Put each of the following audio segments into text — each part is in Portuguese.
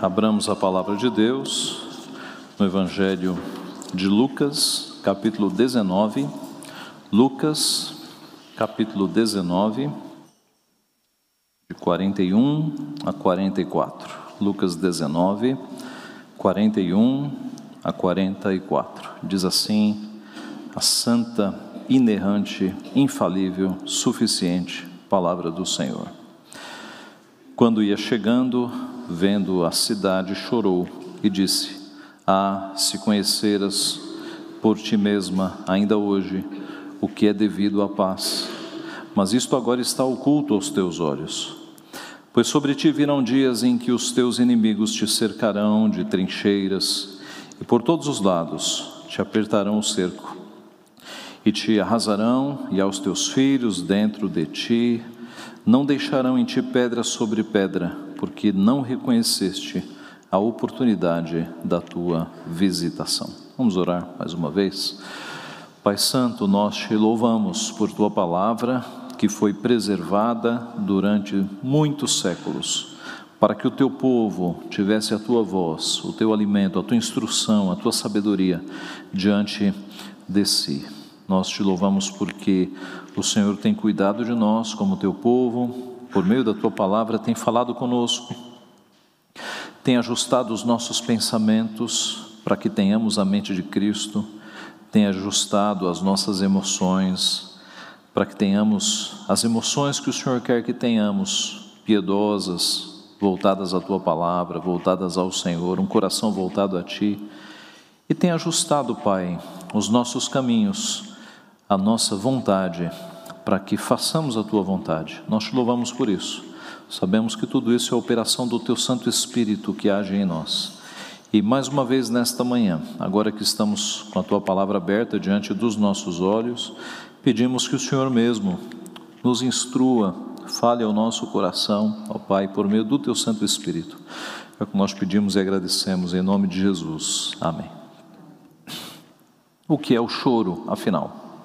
Abramos a palavra de Deus no Evangelho de Lucas, capítulo 19. Lucas, capítulo 19, de 41 a 44. Lucas 19, 41 a 44. Diz assim: a santa, inerrante, infalível, suficiente palavra do Senhor. Quando ia chegando, vendo a cidade, chorou e disse: Ah, se conheceras por ti mesma, ainda hoje, o que é devido à paz. Mas isto agora está oculto aos teus olhos. Pois sobre ti virão dias em que os teus inimigos te cercarão de trincheiras e por todos os lados te apertarão o cerco e te arrasarão e aos teus filhos dentro de ti não deixarão em ti pedra sobre pedra porque não reconheceste a oportunidade da tua visitação. Vamos orar mais uma vez. Pai Santo, nós te louvamos por tua palavra que foi preservada durante muitos séculos, para que o teu povo tivesse a tua voz, o teu alimento, a tua instrução, a tua sabedoria diante de si. Nós te louvamos porque o Senhor tem cuidado de nós como teu povo, por meio da tua palavra, tem falado conosco, tem ajustado os nossos pensamentos para que tenhamos a mente de Cristo, tem ajustado as nossas emoções para que tenhamos as emoções que o Senhor quer que tenhamos, piedosas, voltadas à tua palavra, voltadas ao Senhor, um coração voltado a ti. E tem ajustado, Pai, os nossos caminhos, a nossa vontade para que façamos a tua vontade. Nós te louvamos por isso. Sabemos que tudo isso é a operação do teu Santo Espírito que age em nós. E mais uma vez nesta manhã, agora que estamos com a tua palavra aberta diante dos nossos olhos, pedimos que o Senhor mesmo nos instrua, fale ao nosso coração, ao Pai, por meio do teu Santo Espírito. É o que nós pedimos e agradecemos em nome de Jesus. Amém. O que é o choro, afinal?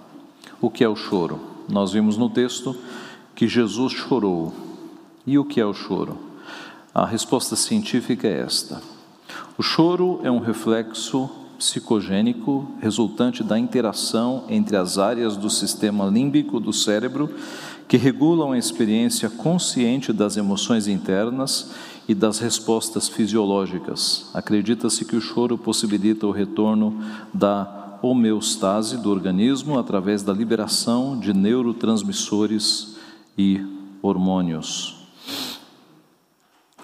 O que é o choro? Nós vimos no texto que Jesus chorou. E o que é o choro? A resposta científica é esta: o choro é um reflexo psicogênico resultante da interação entre as áreas do sistema límbico do cérebro que regulam a experiência consciente das emoções internas e das respostas fisiológicas. Acredita-se que o choro possibilita o retorno da homeostase do organismo através da liberação de neurotransmissores e hormônios.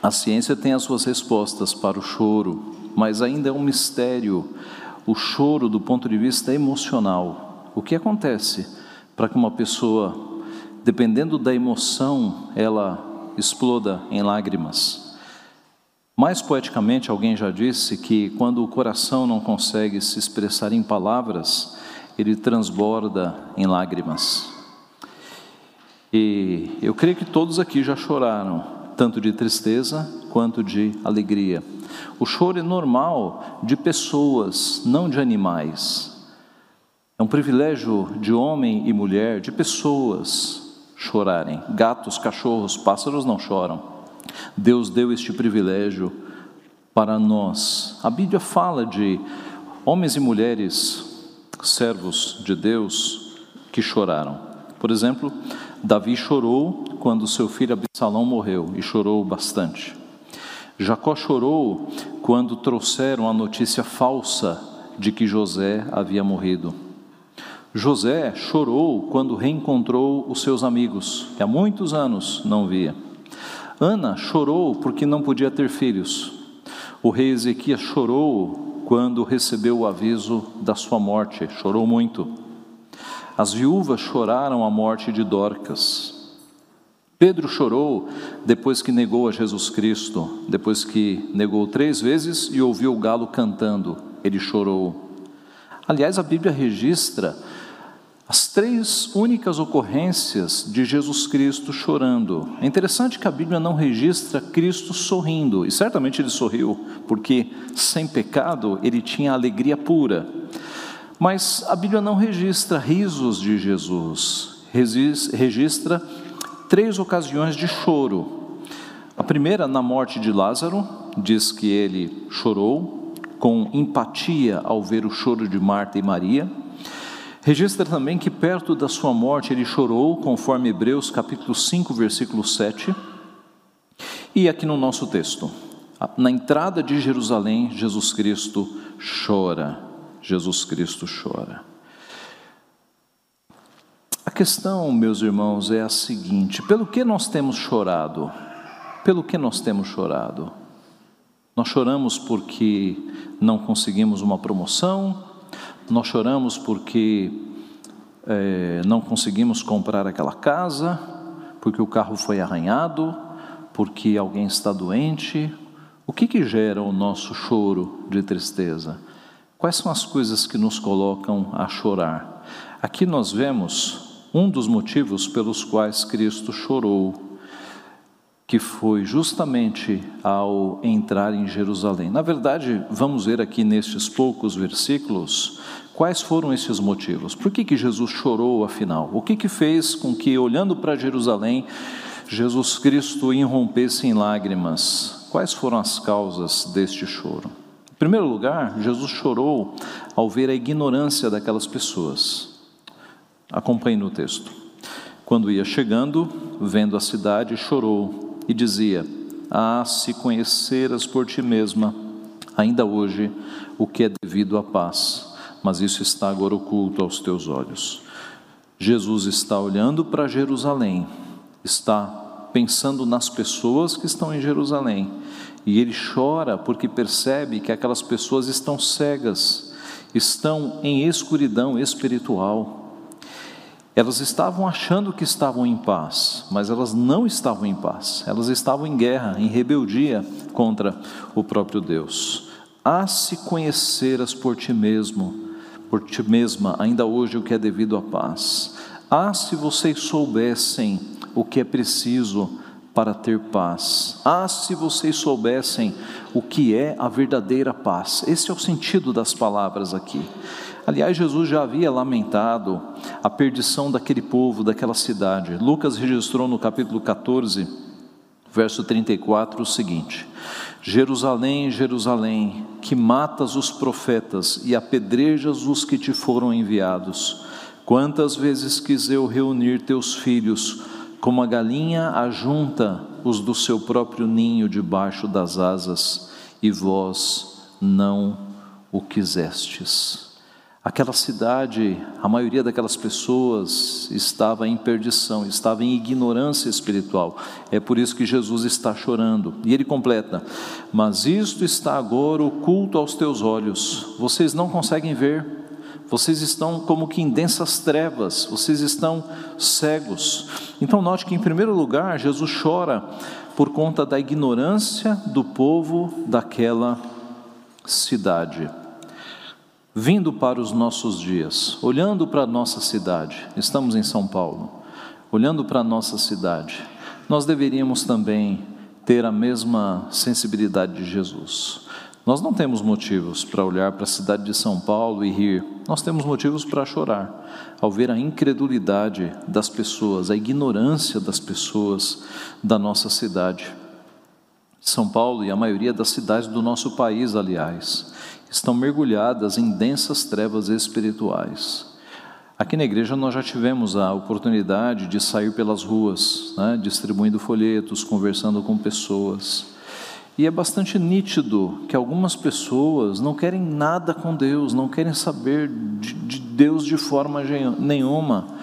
A ciência tem as suas respostas para o choro, mas ainda é um mistério o choro do ponto de vista emocional. O que acontece para que uma pessoa, dependendo da emoção, ela exploda em lágrimas? Mais poeticamente, alguém já disse que quando o coração não consegue se expressar em palavras, ele transborda em lágrimas. E eu creio que todos aqui já choraram, tanto de tristeza quanto de alegria. O choro é normal de pessoas, não de animais. É um privilégio de homem e mulher, de pessoas chorarem. Gatos, cachorros, pássaros não choram. Deus deu este privilégio para nós. A Bíblia fala de homens e mulheres, servos de Deus, que choraram. Por exemplo, Davi chorou quando seu filho Absalão morreu e chorou bastante. Jacó chorou quando trouxeram a notícia falsa de que José havia morrido. José chorou quando reencontrou os seus amigos, que há muitos anos não via. Ana chorou porque não podia ter filhos. O rei Ezequias chorou quando recebeu o aviso da sua morte, chorou muito. As viúvas choraram a morte de Dorcas. Pedro chorou depois que negou a Jesus Cristo, depois que negou três vezes e ouviu o galo cantando, ele chorou. Aliás, a Bíblia registra as três únicas ocorrências de Jesus Cristo chorando. É interessante que a Bíblia não registra Cristo sorrindo, e certamente ele sorriu, porque sem pecado ele tinha alegria pura. Mas a Bíblia não registra risos de Jesus, registra três ocasiões de choro. A primeira na morte de Lázaro, diz que ele chorou com empatia ao ver o choro de Marta e Maria. Registra também que perto da sua morte ele chorou, conforme Hebreus capítulo 5, versículo 7. E aqui no nosso texto, na entrada de Jerusalém, Jesus Cristo chora. Jesus Cristo chora. A questão, meus irmãos, é a seguinte: pelo que nós temos chorado? Pelo que nós temos chorado? Nós choramos porque não conseguimos uma promoção, nós choramos porque é, não conseguimos comprar aquela casa, porque o carro foi arranhado, porque alguém está doente. O que, que gera o nosso choro de tristeza? Quais são as coisas que nos colocam a chorar? Aqui nós vemos um dos motivos pelos quais Cristo chorou, que foi justamente ao entrar em Jerusalém. Na verdade, vamos ver aqui nestes poucos versículos quais foram esses motivos. Por que, que Jesus chorou afinal? O que, que fez com que, olhando para Jerusalém, Jesus Cristo irrompesse em lágrimas? Quais foram as causas deste choro? Em primeiro lugar, Jesus chorou ao ver a ignorância daquelas pessoas. Acompanhe no texto. Quando ia chegando, vendo a cidade, chorou e dizia: Ah, se conheceras por ti mesma, ainda hoje, o que é devido à paz, mas isso está agora oculto aos teus olhos. Jesus está olhando para Jerusalém, está pensando nas pessoas que estão em Jerusalém, e ele chora porque percebe que aquelas pessoas estão cegas, estão em escuridão espiritual. Elas estavam achando que estavam em paz, mas elas não estavam em paz. Elas estavam em guerra, em rebeldia contra o próprio Deus. A se conheceras por ti mesmo, por ti mesma, ainda hoje o que é devido à paz. Ah, se vocês soubessem o que é preciso para ter paz. Ah, se vocês soubessem o que é a verdadeira paz. Esse é o sentido das palavras aqui. Aliás, Jesus já havia lamentado a perdição daquele povo, daquela cidade. Lucas registrou no capítulo 14, verso 34, o seguinte: Jerusalém, Jerusalém, que matas os profetas e apedrejas os que te foram enviados. Quantas vezes quis eu reunir teus filhos, como a galinha ajunta os do seu próprio ninho debaixo das asas, e vós não o quisestes. Aquela cidade, a maioria daquelas pessoas estava em perdição, estava em ignorância espiritual. É por isso que Jesus está chorando. E ele completa: Mas isto está agora oculto aos teus olhos, vocês não conseguem ver, vocês estão como que em densas trevas, vocês estão cegos. Então, note que, em primeiro lugar, Jesus chora por conta da ignorância do povo daquela cidade vindo para os nossos dias, olhando para a nossa cidade, estamos em São Paulo, olhando para a nossa cidade, nós deveríamos também ter a mesma sensibilidade de Jesus. Nós não temos motivos para olhar para a cidade de São Paulo e rir, nós temos motivos para chorar ao ver a incredulidade das pessoas, a ignorância das pessoas da nossa cidade. São Paulo e a maioria das cidades do nosso país, aliás, estão mergulhadas em densas trevas espirituais. Aqui na igreja nós já tivemos a oportunidade de sair pelas ruas, né, distribuindo folhetos, conversando com pessoas. E é bastante nítido que algumas pessoas não querem nada com Deus, não querem saber de, de Deus de forma nenhuma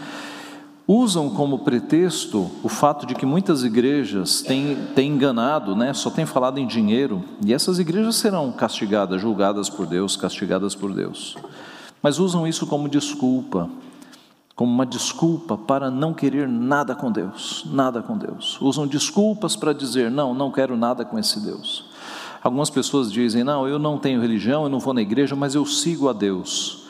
usam como pretexto o fato de que muitas igrejas têm, têm enganado, né? só têm falado em dinheiro, e essas igrejas serão castigadas, julgadas por Deus, castigadas por Deus. Mas usam isso como desculpa, como uma desculpa para não querer nada com Deus, nada com Deus. Usam desculpas para dizer: não, não quero nada com esse Deus. Algumas pessoas dizem: não, eu não tenho religião, eu não vou na igreja, mas eu sigo a Deus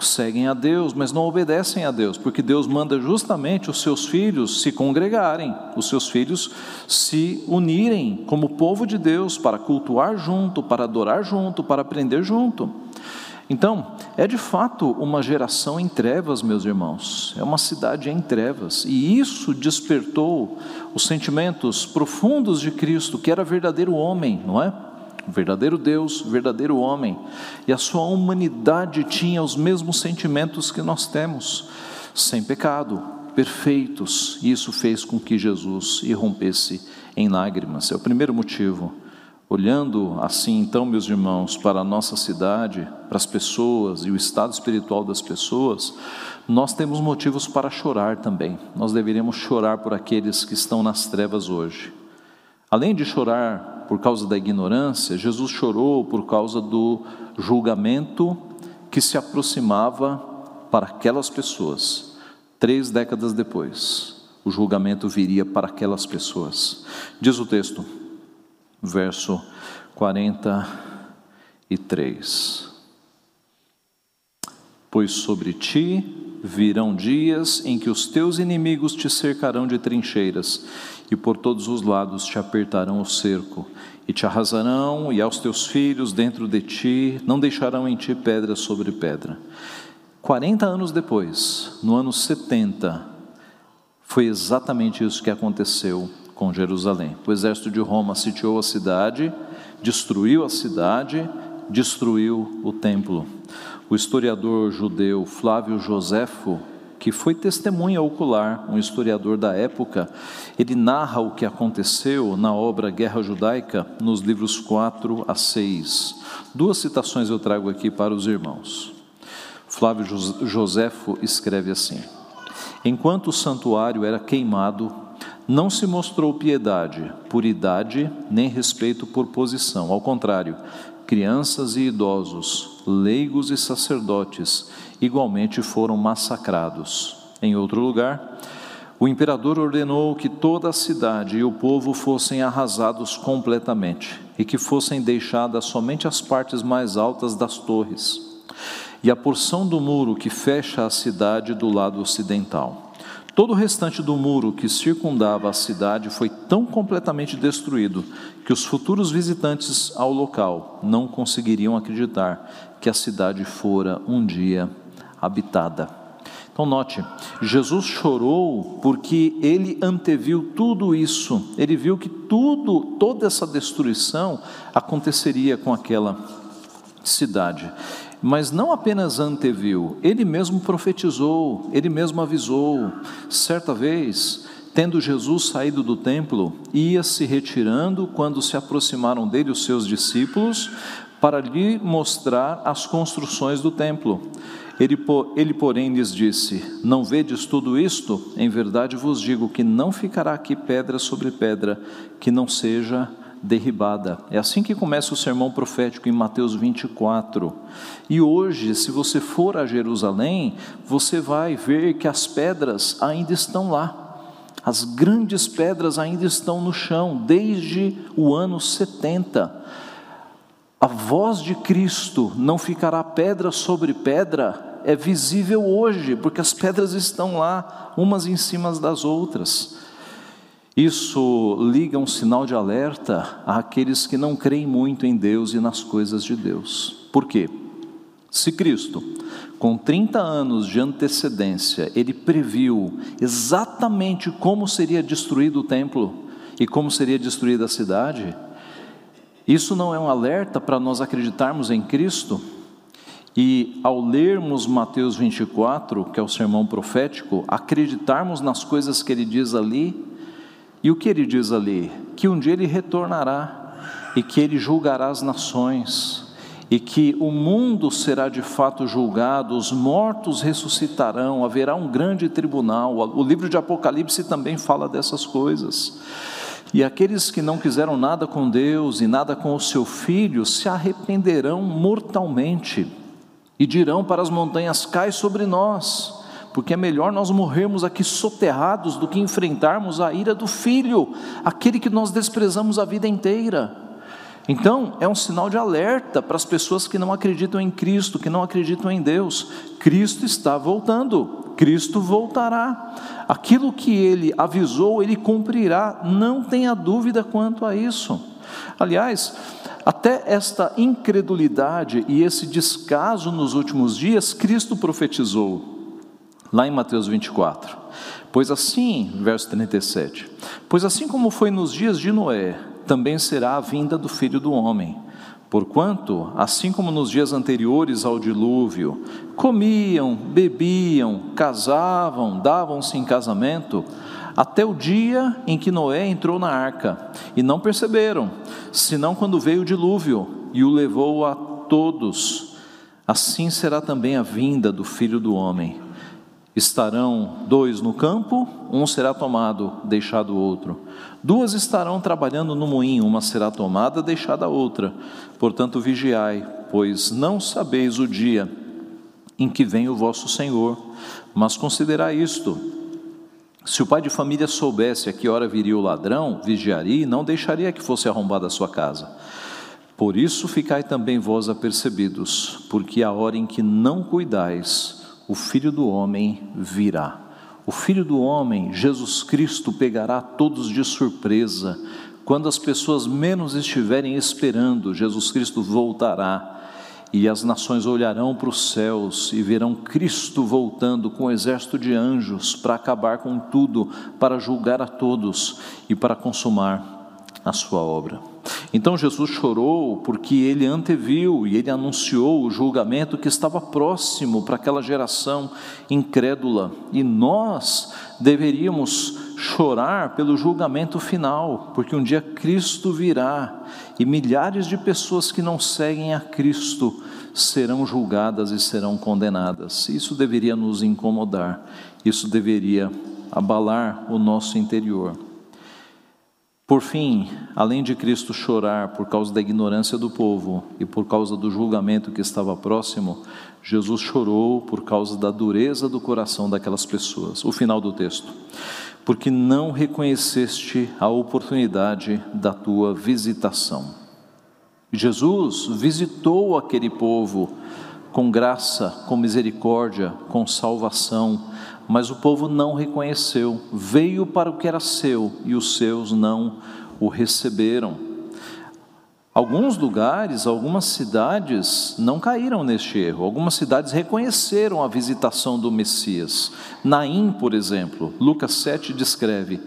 seguem a Deus, mas não obedecem a Deus, porque Deus manda justamente os seus filhos se congregarem, os seus filhos se unirem como povo de Deus para cultuar junto, para adorar junto, para aprender junto. Então, é de fato uma geração em trevas, meus irmãos, é uma cidade em trevas, e isso despertou os sentimentos profundos de Cristo, que era verdadeiro homem, não é? Verdadeiro Deus, verdadeiro homem, e a sua humanidade tinha os mesmos sentimentos que nós temos, sem pecado, perfeitos, e isso fez com que Jesus irrompesse em lágrimas, é o primeiro motivo. Olhando assim, então, meus irmãos, para a nossa cidade, para as pessoas e o estado espiritual das pessoas, nós temos motivos para chorar também. Nós deveríamos chorar por aqueles que estão nas trevas hoje. Além de chorar por causa da ignorância, Jesus chorou por causa do julgamento que se aproximava para aquelas pessoas. Três décadas depois, o julgamento viria para aquelas pessoas. Diz o texto: verso 43. Pois sobre ti virão dias em que os teus inimigos te cercarão de trincheiras, e por todos os lados te apertarão o cerco, e te arrasarão, e aos teus filhos dentro de ti, não deixarão em ti pedra sobre pedra. 40 anos depois, no ano 70, foi exatamente isso que aconteceu com Jerusalém. O exército de Roma sitiou a cidade, destruiu a cidade, destruiu o templo. O historiador judeu Flávio Joséfo, que foi testemunha ocular, um historiador da época, ele narra o que aconteceu na obra Guerra Judaica, nos livros 4 a 6. Duas citações eu trago aqui para os irmãos. Flávio Joséfo escreve assim: Enquanto o santuário era queimado, não se mostrou piedade por idade, nem respeito por posição. Ao contrário, crianças e idosos, leigos e sacerdotes, igualmente foram massacrados. Em outro lugar, o imperador ordenou que toda a cidade e o povo fossem arrasados completamente e que fossem deixadas somente as partes mais altas das torres e a porção do muro que fecha a cidade do lado ocidental. Todo o restante do muro que circundava a cidade foi tão completamente destruído que os futuros visitantes ao local não conseguiriam acreditar que a cidade fora um dia habitada. Então, note, Jesus chorou porque ele anteviu tudo isso, ele viu que tudo, toda essa destruição aconteceria com aquela cidade mas não apenas anteviu, ele mesmo profetizou, ele mesmo avisou. Certa vez, tendo Jesus saído do templo, ia se retirando quando se aproximaram dele os seus discípulos para lhe mostrar as construções do templo. Ele, ele, porém, lhes disse: Não vedes tudo isto? Em verdade vos digo que não ficará aqui pedra sobre pedra que não seja derribada. É assim que começa o sermão profético em Mateus 24. E hoje, se você for a Jerusalém, você vai ver que as pedras ainda estão lá. As grandes pedras ainda estão no chão, desde o ano 70. A voz de Cristo não ficará pedra sobre pedra, é visível hoje, porque as pedras estão lá, umas em cima das outras. Isso liga um sinal de alerta àqueles que não creem muito em Deus e nas coisas de Deus. Por quê? Se Cristo, com 30 anos de antecedência, ele previu exatamente como seria destruído o templo e como seria destruída a cidade, isso não é um alerta para nós acreditarmos em Cristo? E ao lermos Mateus 24, que é o sermão profético, acreditarmos nas coisas que ele diz ali, e o que ele diz ali? Que um dia ele retornará e que ele julgará as nações e que o mundo será de fato julgado, os mortos ressuscitarão, haverá um grande tribunal. O livro de Apocalipse também fala dessas coisas. E aqueles que não quiseram nada com Deus e nada com o seu filho se arrependerão mortalmente e dirão para as montanhas: cai sobre nós porque é melhor nós morrermos aqui soterrados do que enfrentarmos a ira do filho, aquele que nós desprezamos a vida inteira. Então, é um sinal de alerta para as pessoas que não acreditam em Cristo, que não acreditam em Deus. Cristo está voltando, Cristo voltará. Aquilo que ele avisou, ele cumprirá, não tenha dúvida quanto a isso. Aliás, Até esta incredulidade e esse descaso nos últimos dias, Cristo profetizou, lá em Mateus 24. Pois assim, verso 37, pois assim como foi nos dias de Noé, também será a vinda do filho do homem. Porquanto, assim como nos dias anteriores ao dilúvio, comiam, bebiam, casavam, davam-se em casamento, até o dia em que Noé entrou na arca, e não perceberam, senão quando veio o dilúvio e o levou a todos. Assim será também a vinda do filho do homem. Estarão dois no campo, um será tomado, deixado o outro. Duas estarão trabalhando no moinho, uma será tomada, deixada a outra. Portanto, vigiai, pois não sabeis o dia em que vem o vosso Senhor. Mas considerai isto: se o pai de família soubesse a que hora viria o ladrão, vigiaria e não deixaria que fosse arrombada a sua casa. Por isso ficai também vós apercebidos, porque a hora em que não cuidais, o filho do homem virá. O filho do homem, Jesus Cristo, pegará todos de surpresa. Quando as pessoas menos estiverem esperando, Jesus Cristo voltará e as nações olharão para os céus e verão Cristo voltando com um exército de anjos para acabar com tudo, para julgar a todos e para consumar a sua obra. Então Jesus chorou porque ele anteviu e ele anunciou o julgamento que estava próximo para aquela geração incrédula. E nós deveríamos chorar pelo julgamento final, porque um dia Cristo virá e milhares de pessoas que não seguem a Cristo serão julgadas e serão condenadas. Isso deveria nos incomodar, isso deveria abalar o nosso interior. Por fim, além de Cristo chorar por causa da ignorância do povo e por causa do julgamento que estava próximo, Jesus chorou por causa da dureza do coração daquelas pessoas. O final do texto. Porque não reconheceste a oportunidade da tua visitação. Jesus visitou aquele povo com graça, com misericórdia, com salvação mas o povo não reconheceu, veio para o que era seu e os seus não o receberam. Alguns lugares, algumas cidades não caíram neste erro. Algumas cidades reconheceram a visitação do Messias. Naim, por exemplo, Lucas 7 descreve: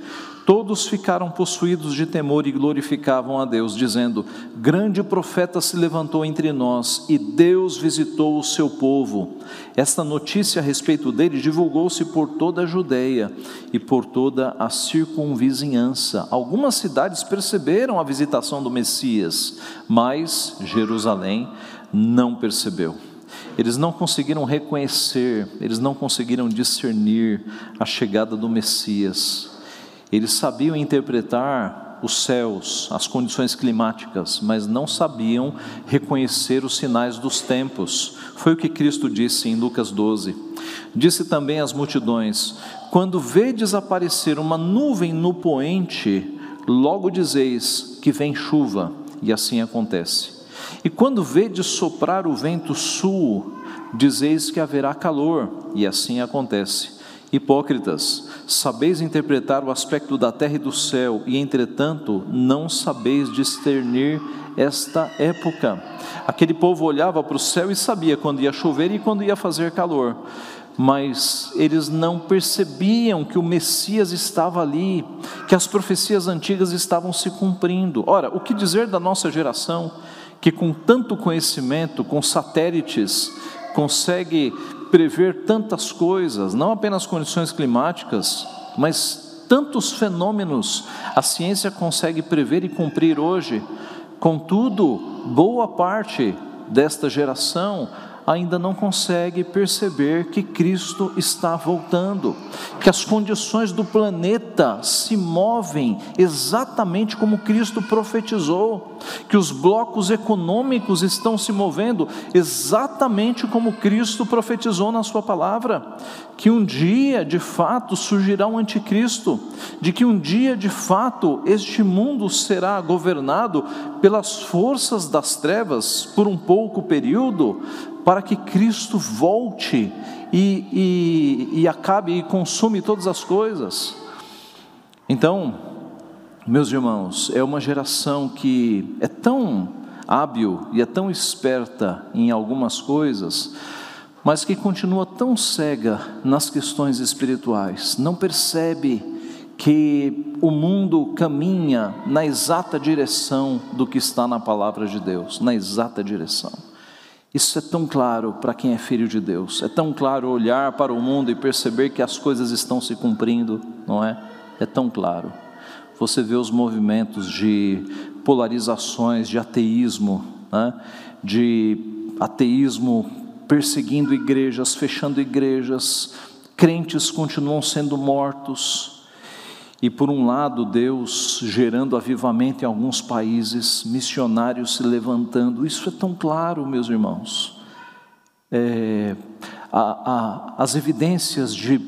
Todos ficaram possuídos de temor e glorificavam a Deus, dizendo: Grande profeta se levantou entre nós e Deus visitou o seu povo. Esta notícia a respeito dele divulgou-se por toda a Judéia e por toda a circunvizinhança. Algumas cidades perceberam a visitação do Messias, mas Jerusalém não percebeu. Eles não conseguiram reconhecer, eles não conseguiram discernir a chegada do Messias. Eles sabiam interpretar os céus, as condições climáticas, mas não sabiam reconhecer os sinais dos tempos. Foi o que Cristo disse em Lucas 12. Disse também às multidões: Quando vedes aparecer uma nuvem no poente, logo dizeis que vem chuva, e assim acontece. E quando vedes soprar o vento sul, dizeis que haverá calor, e assim acontece. Hipócritas, sabeis interpretar o aspecto da terra e do céu, e entretanto não sabeis discernir esta época. Aquele povo olhava para o céu e sabia quando ia chover e quando ia fazer calor, mas eles não percebiam que o Messias estava ali, que as profecias antigas estavam se cumprindo. Ora, o que dizer da nossa geração que com tanto conhecimento, com satélites, consegue prever tantas coisas, não apenas condições climáticas, mas tantos fenômenos a ciência consegue prever e cumprir hoje. Contudo, boa parte desta geração ainda não consegue perceber que Cristo está voltando, que as condições do planeta se movem exatamente como Cristo profetizou, que os blocos econômicos estão se movendo exatamente como Cristo profetizou na Sua palavra, que um dia de fato surgirá um anticristo, de que um dia de fato este mundo será governado pelas forças das trevas por um pouco período, para que Cristo volte e, e, e acabe e consume todas as coisas. Então, meus irmãos, é uma geração que é tão hábil e é tão esperta em algumas coisas, mas que continua tão cega nas questões espirituais, não percebe que o mundo caminha na exata direção do que está na palavra de Deus, na exata direção. Isso é tão claro para quem é filho de Deus, é tão claro olhar para o mundo e perceber que as coisas estão se cumprindo, não é? É tão claro. Você vê os movimentos de polarizações, de ateísmo, né? de ateísmo perseguindo igrejas, fechando igrejas, crentes continuam sendo mortos, e por um lado, Deus gerando avivamento em alguns países, missionários se levantando, isso é tão claro, meus irmãos. É, a, a, as evidências de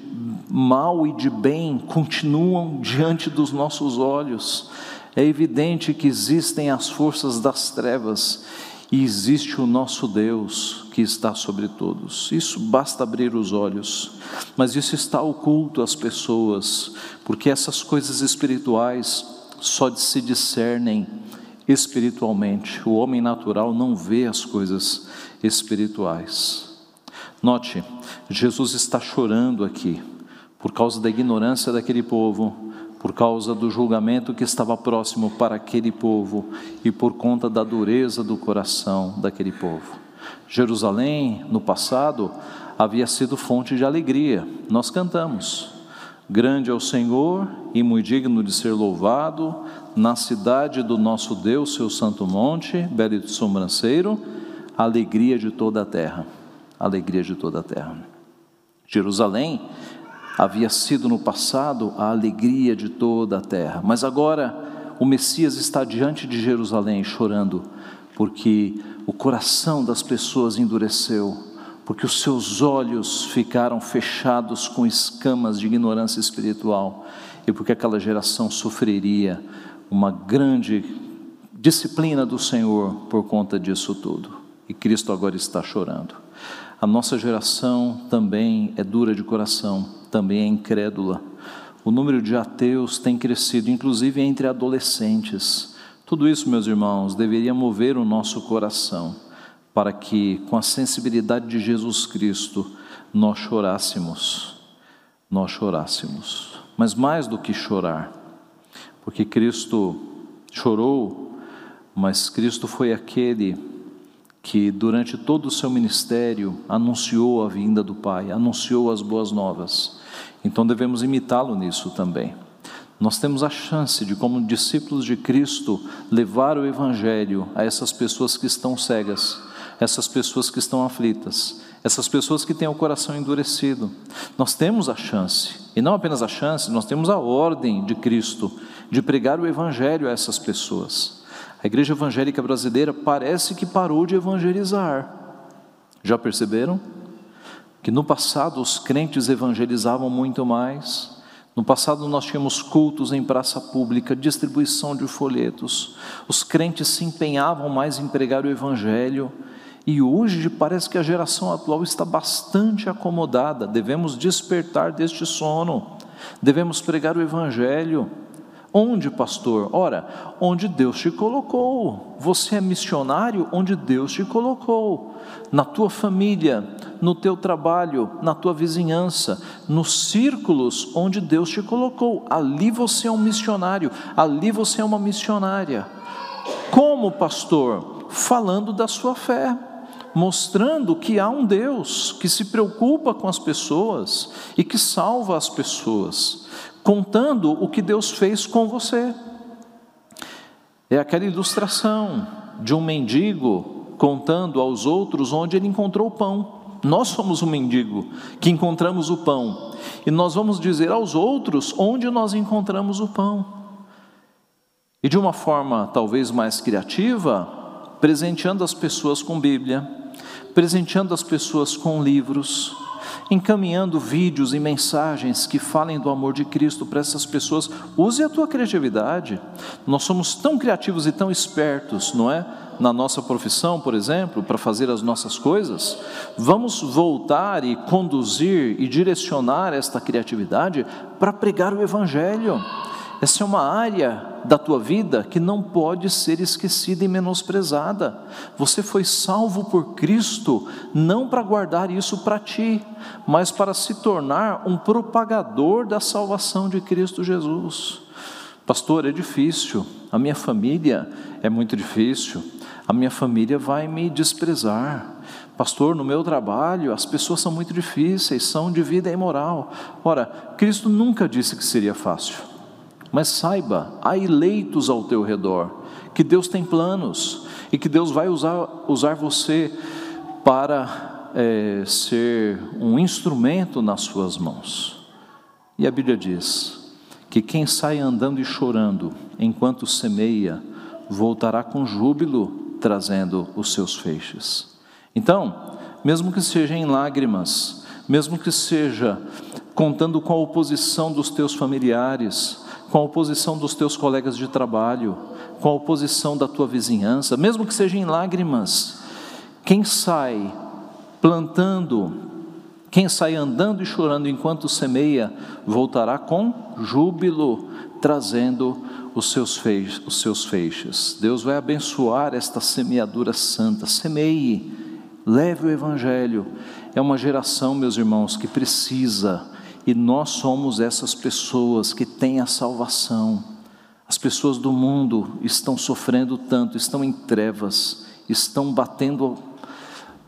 mal e de bem continuam diante dos nossos olhos. É evidente que existem as forças das trevas e existe o nosso Deus que está sobre todos. Isso basta abrir os olhos, mas isso está oculto às pessoas, porque essas coisas espirituais só se discernem espiritualmente. O homem natural não vê as coisas espirituais. Note, Jesus está chorando aqui por causa da ignorância daquele povo, por causa do julgamento que estava próximo para aquele povo e por conta da dureza do coração daquele povo. Jerusalém, no passado, havia sido fonte de alegria. Nós cantamos: Grande é o Senhor e muito digno de ser louvado, na cidade do nosso Deus, seu santo monte, belo e sobranceiro, alegria de toda a terra. Alegria de toda a terra. Jerusalém havia sido no passado a alegria de toda a terra, mas agora o Messias está diante de Jerusalém chorando, porque o coração das pessoas endureceu, porque os seus olhos ficaram fechados com escamas de ignorância espiritual e porque aquela geração sofreria uma grande disciplina do Senhor por conta disso tudo. E Cristo agora está chorando. A nossa geração também é dura de coração também é incrédula. O número de ateus tem crescido, inclusive entre adolescentes. Tudo isso, meus irmãos, deveria mover o nosso coração para que, com a sensibilidade de Jesus Cristo, nós chorássemos. Nós chorássemos. Mas mais do que chorar, porque Cristo chorou, mas Cristo foi aquele que durante todo o seu ministério anunciou a vinda do Pai, anunciou as boas novas. Então devemos imitá-lo nisso também. Nós temos a chance de, como discípulos de Cristo, levar o Evangelho a essas pessoas que estão cegas, essas pessoas que estão aflitas, essas pessoas que têm o coração endurecido. Nós temos a chance, e não apenas a chance, nós temos a ordem de Cristo de pregar o Evangelho a essas pessoas. A igreja evangélica brasileira parece que parou de evangelizar. Já perceberam? Que no passado os crentes evangelizavam muito mais. No passado nós tínhamos cultos em praça pública, distribuição de folhetos. Os crentes se empenhavam mais em pregar o evangelho. E hoje parece que a geração atual está bastante acomodada. Devemos despertar deste sono. Devemos pregar o evangelho. Onde, pastor? Ora, onde Deus te colocou. Você é missionário onde Deus te colocou. Na tua família, no teu trabalho, na tua vizinhança, nos círculos onde Deus te colocou. Ali você é um missionário, ali você é uma missionária. Como, pastor? Falando da sua fé mostrando que há um Deus que se preocupa com as pessoas e que salva as pessoas contando o que Deus fez com você. É aquela ilustração de um mendigo contando aos outros onde ele encontrou pão. Nós somos o um mendigo que encontramos o pão, e nós vamos dizer aos outros onde nós encontramos o pão. E de uma forma talvez mais criativa, presenteando as pessoas com Bíblia, presenteando as pessoas com livros, encaminhando vídeos e mensagens que falem do amor de Cristo para essas pessoas. Use a tua criatividade. Nós somos tão criativos e tão espertos, não é? Na nossa profissão, por exemplo, para fazer as nossas coisas, vamos voltar e conduzir e direcionar esta criatividade para pregar o Evangelho. Essa é uma área da tua vida que não pode ser esquecida e menosprezada. Você foi salvo por Cristo não para guardar isso para ti, mas para se tornar um propagador da salvação de Cristo Jesus. Pastor, é difícil, a minha família é muito difícil, a minha família vai me desprezar. Pastor, no meu trabalho as pessoas são muito difíceis, são de vida imoral. Ora, Cristo nunca disse que seria fácil. Mas saiba, há eleitos ao teu redor, que Deus tem planos e que Deus vai usar, usar você para é, ser um instrumento nas suas mãos. E a Bíblia diz que quem sai andando e chorando enquanto semeia, voltará com júbilo trazendo os seus feixes. Então, mesmo que seja em lágrimas, mesmo que seja contando com a oposição dos teus familiares, com a oposição dos teus colegas de trabalho, com a oposição da tua vizinhança, mesmo que seja em lágrimas, quem sai plantando, quem sai andando e chorando enquanto semeia, voltará com júbilo, trazendo os seus, feixes, os seus feixes. Deus vai abençoar esta semeadura santa. Semeie, leve o Evangelho. É uma geração, meus irmãos, que precisa e nós somos essas pessoas que têm a salvação. As pessoas do mundo estão sofrendo tanto, estão em trevas, estão batendo,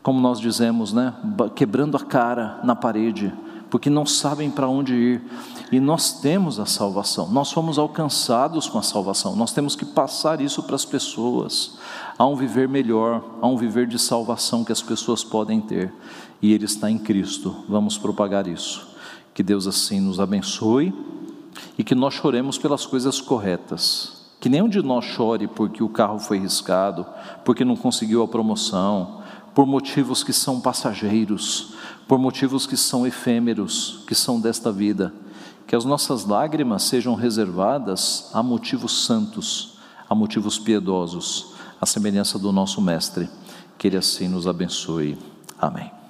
como nós dizemos, né? quebrando a cara na parede, porque não sabem para onde ir. E nós temos a salvação, nós fomos alcançados com a salvação, nós temos que passar isso para as pessoas. Há um viver melhor, há um viver de salvação que as pessoas podem ter, e ele está em Cristo. Vamos propagar isso. Que Deus assim nos abençoe e que nós choremos pelas coisas corretas. Que nenhum de nós chore porque o carro foi riscado, porque não conseguiu a promoção, por motivos que são passageiros, por motivos que são efêmeros, que são desta vida. Que as nossas lágrimas sejam reservadas a motivos santos, a motivos piedosos, a semelhança do nosso Mestre. Que Ele assim nos abençoe. Amém.